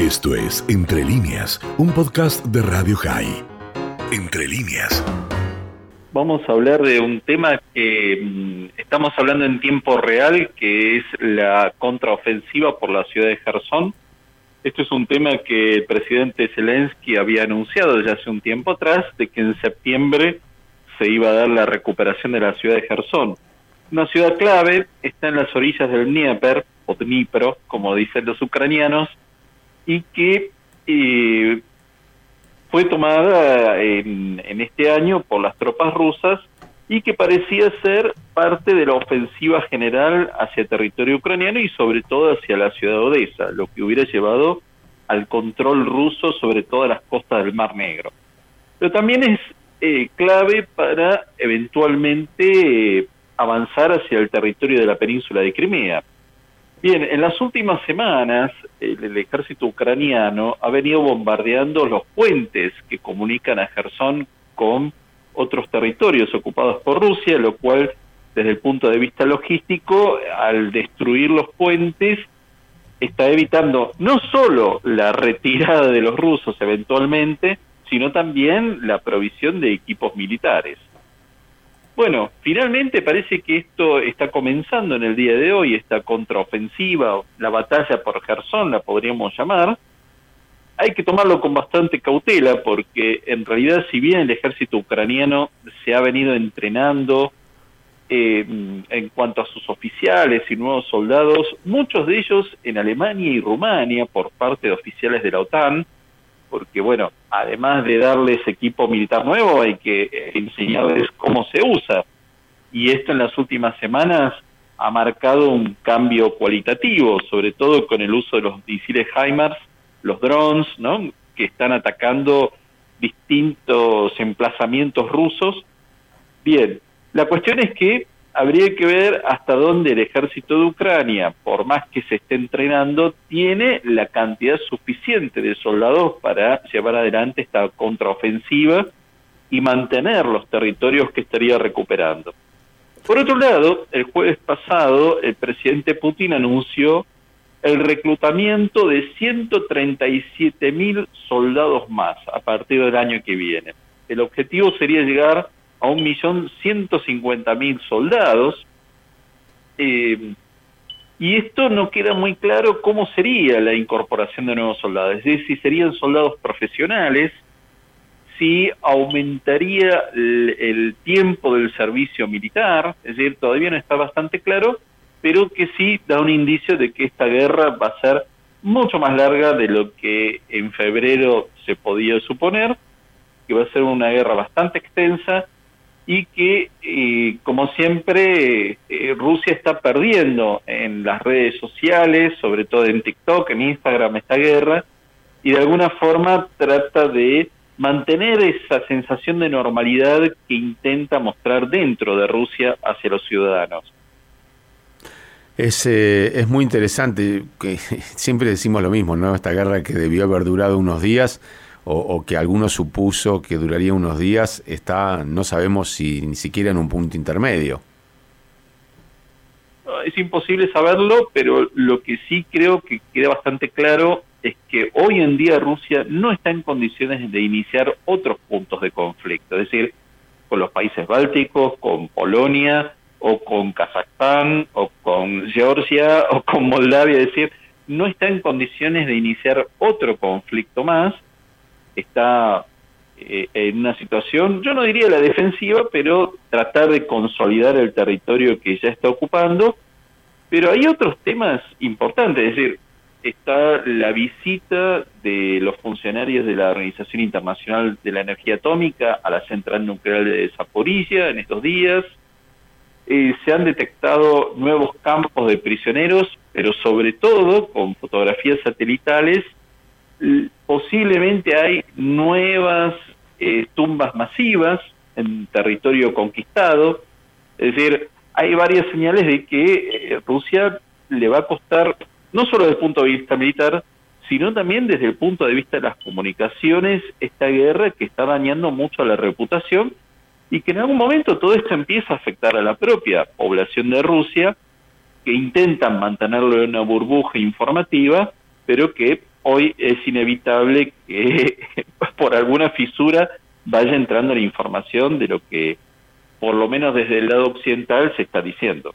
Esto es Entre líneas, un podcast de Radio High. Entre líneas. Vamos a hablar de un tema que mm, estamos hablando en tiempo real, que es la contraofensiva por la ciudad de Gerson. Esto es un tema que el presidente Zelensky había anunciado ya hace un tiempo atrás, de que en septiembre se iba a dar la recuperación de la ciudad de Gerson. Una ciudad clave, está en las orillas del Dnieper, o Dnipro, como dicen los ucranianos, y que eh, fue tomada en, en este año por las tropas rusas y que parecía ser parte de la ofensiva general hacia territorio ucraniano y sobre todo hacia la ciudad de Odessa, lo que hubiera llevado al control ruso sobre todas las costas del Mar Negro. Pero también es eh, clave para eventualmente eh, avanzar hacia el territorio de la península de Crimea. Bien, en las últimas semanas el, ejército ucraniano ha venido bombardeando los puentes que comunican a Gerson con otros territorios ocupados por Rusia, lo cual desde el punto de vista logístico, al destruir los puentes, está evitando no solo la retirada de los rusos eventualmente, sino también la provisión de equipos militares. Bueno, finalmente parece que esto está comenzando en el día de hoy, esta contraofensiva, la batalla por Gerson, la podríamos llamar. Hay que tomarlo con bastante cautela porque en realidad si bien el ejército ucraniano se ha venido entrenando eh, en cuanto a sus oficiales y nuevos soldados, muchos de ellos en Alemania y Rumania por parte de oficiales de la OTAN, porque bueno, además de darles equipo militar nuevo, hay que eh, enseñarles Y esto en las últimas semanas ha marcado un cambio cualitativo, sobre todo con el uso de los misiles HIMARS, los drones, ¿no? que están atacando distintos emplazamientos rusos. Bien, la cuestión es que habría que ver hasta dónde el ejército de Ucrania, por más que se esté entrenando, tiene la cantidad suficiente de soldados para llevar adelante esta contraofensiva y mantener los territorios que estaría recuperando. Por otro lado, el jueves pasado el presidente Putin anunció el reclutamiento de 137 mil soldados más a partir del año que viene. El objetivo sería llegar a un millón ciento cincuenta mil soldados. Eh, y esto no queda muy claro cómo sería la incorporación de nuevos soldados, es decir, si serían soldados profesionales, si aumentaría el, tiempo del servicio militar, es decir, todavía no está bastante claro, pero que sí da un indicio de que esta guerra va a ser mucho más larga de lo que en febrero se podía suponer, que va a ser una guerra bastante extensa y que, eh, como siempre, eh, Rusia está perdiendo en las redes sociales, sobre todo en TikTok, en Instagram, esta guerra, y de alguna forma trata de mantener esa sensación de normalidad que intenta mostrar dentro de Rusia hacia los ciudadanos. Es, eh, es muy interesante, que siempre decimos lo mismo, ¿no? Esta guerra que debió haber durado unos días, o, que alguno supuso que duraría unos días, está, no sabemos si ni siquiera en un punto intermedio. Es imposible saberlo, pero lo que sí creo que queda bastante claro es que hoy en día Rusia no está en condiciones de iniciar otros puntos de conflicto, es decir, con los países bálticos, con Polonia, o con Kazajstán, o con Georgia, o con Moldavia, es decir, no está en condiciones de iniciar otro conflicto más, está eh, en una situación, yo no diría la defensiva, pero tratar de consolidar el territorio que ya está ocupando. Pero hay otros temas importantes, es decir, está la visita de los funcionarios de la Organización Internacional de la Energía Atómica a la central nuclear de Zaporilla en estos días. Eh, se han detectado nuevos campos de prisioneros, pero sobre todo con fotografías satelitales posiblemente hay nuevas eh, tumbas masivas en territorio conquistado, es decir, hay varias señales de que eh, Rusia le va a costar, no solo desde el punto de vista militar, sino también desde el punto de vista de las comunicaciones, esta guerra que está dañando mucho a la reputación y que en algún momento todo esto empieza a afectar a la propia población de Rusia, que intentan mantenerlo en una burbuja informativa, pero que hoy es inevitable que por alguna fisura vaya entrando la información de lo que, por lo menos desde el lado occidental, se está diciendo.